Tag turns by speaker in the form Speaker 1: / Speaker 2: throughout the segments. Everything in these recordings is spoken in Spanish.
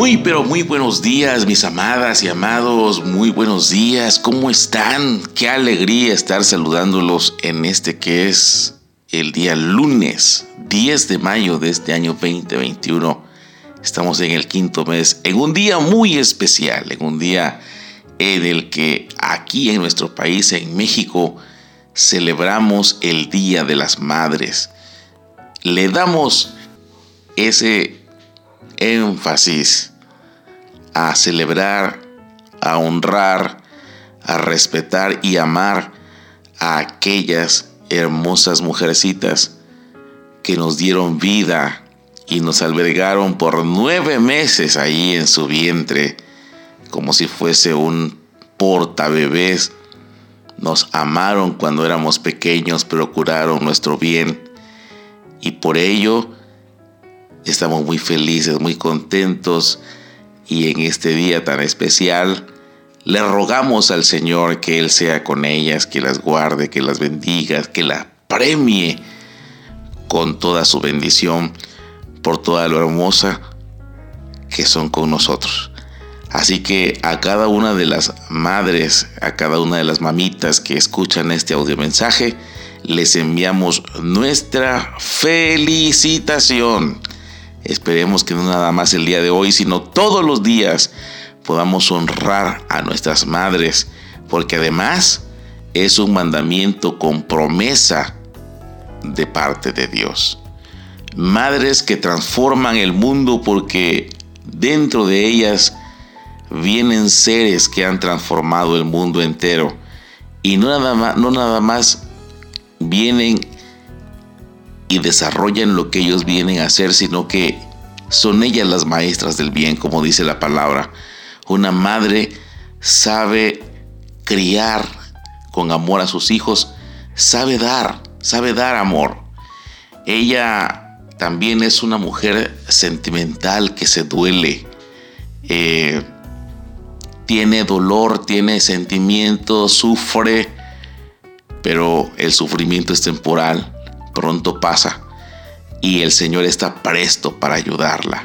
Speaker 1: Muy, pero muy buenos días, mis amadas y amados. Muy buenos días. ¿Cómo están? Qué alegría estar saludándolos en este que es el día lunes 10 de mayo de este año 2021. Estamos en el quinto mes, en un día muy especial, en un día en el que aquí en nuestro país, en México, celebramos el Día de las Madres. Le damos ese énfasis a celebrar, a honrar, a respetar y amar a aquellas hermosas mujercitas que nos dieron vida y nos albergaron por nueve meses ahí en su vientre, como si fuese un portabebés. Nos amaron cuando éramos pequeños, procuraron nuestro bien y por ello Estamos muy felices, muy contentos y en este día tan especial le rogamos al Señor que Él sea con ellas, que las guarde, que las bendiga, que las premie con toda su bendición por toda lo hermosa que son con nosotros. Así que a cada una de las madres, a cada una de las mamitas que escuchan este audio mensaje, les enviamos nuestra felicitación. Esperemos que no nada más el día de hoy, sino todos los días podamos honrar a nuestras madres, porque además es un mandamiento con promesa de parte de Dios. Madres que transforman el mundo porque dentro de ellas vienen seres que han transformado el mundo entero. Y no nada más, no nada más vienen y desarrollan lo que ellos vienen a hacer, sino que son ellas las maestras del bien, como dice la palabra. Una madre sabe criar con amor a sus hijos, sabe dar, sabe dar amor. Ella también es una mujer sentimental que se duele, eh, tiene dolor, tiene sentimiento, sufre, pero el sufrimiento es temporal pronto pasa y el Señor está presto para ayudarla.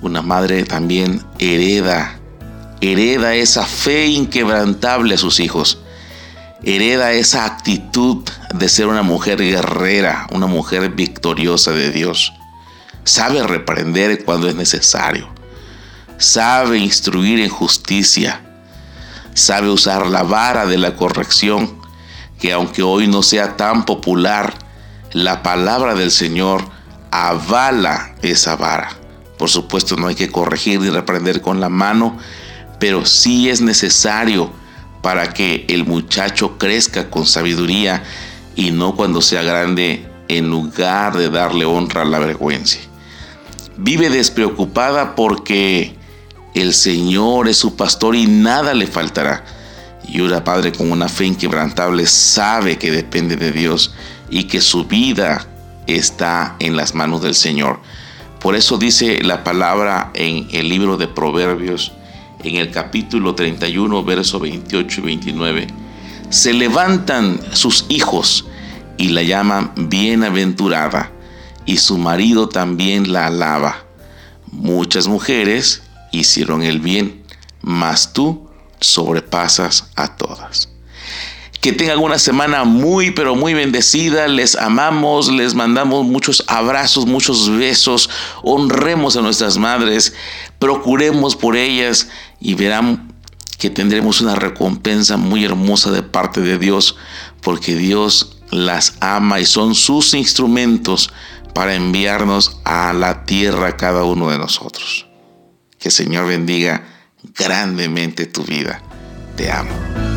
Speaker 1: Una madre también hereda, hereda esa fe inquebrantable a sus hijos, hereda esa actitud de ser una mujer guerrera, una mujer victoriosa de Dios. Sabe reprender cuando es necesario, sabe instruir en justicia, sabe usar la vara de la corrección que aunque hoy no sea tan popular, la palabra del Señor avala esa vara. Por supuesto no hay que corregir ni reprender con la mano, pero sí es necesario para que el muchacho crezca con sabiduría y no cuando sea grande en lugar de darle honra a la vergüenza. Vive despreocupada porque el Señor es su pastor y nada le faltará. Y una padre con una fe inquebrantable sabe que depende de Dios y que su vida está en las manos del Señor. Por eso dice la palabra en el libro de Proverbios, en el capítulo 31, verso 28 y 29. Se levantan sus hijos y la llaman bienaventurada, y su marido también la alaba. Muchas mujeres hicieron el bien, mas tú sobrepasas a todas. Que tengan una semana muy, pero muy bendecida. Les amamos, les mandamos muchos abrazos, muchos besos. Honremos a nuestras madres, procuremos por ellas y verán que tendremos una recompensa muy hermosa de parte de Dios, porque Dios las ama y son sus instrumentos para enviarnos a la tierra cada uno de nosotros. Que el Señor bendiga grandemente tu vida. Te amo.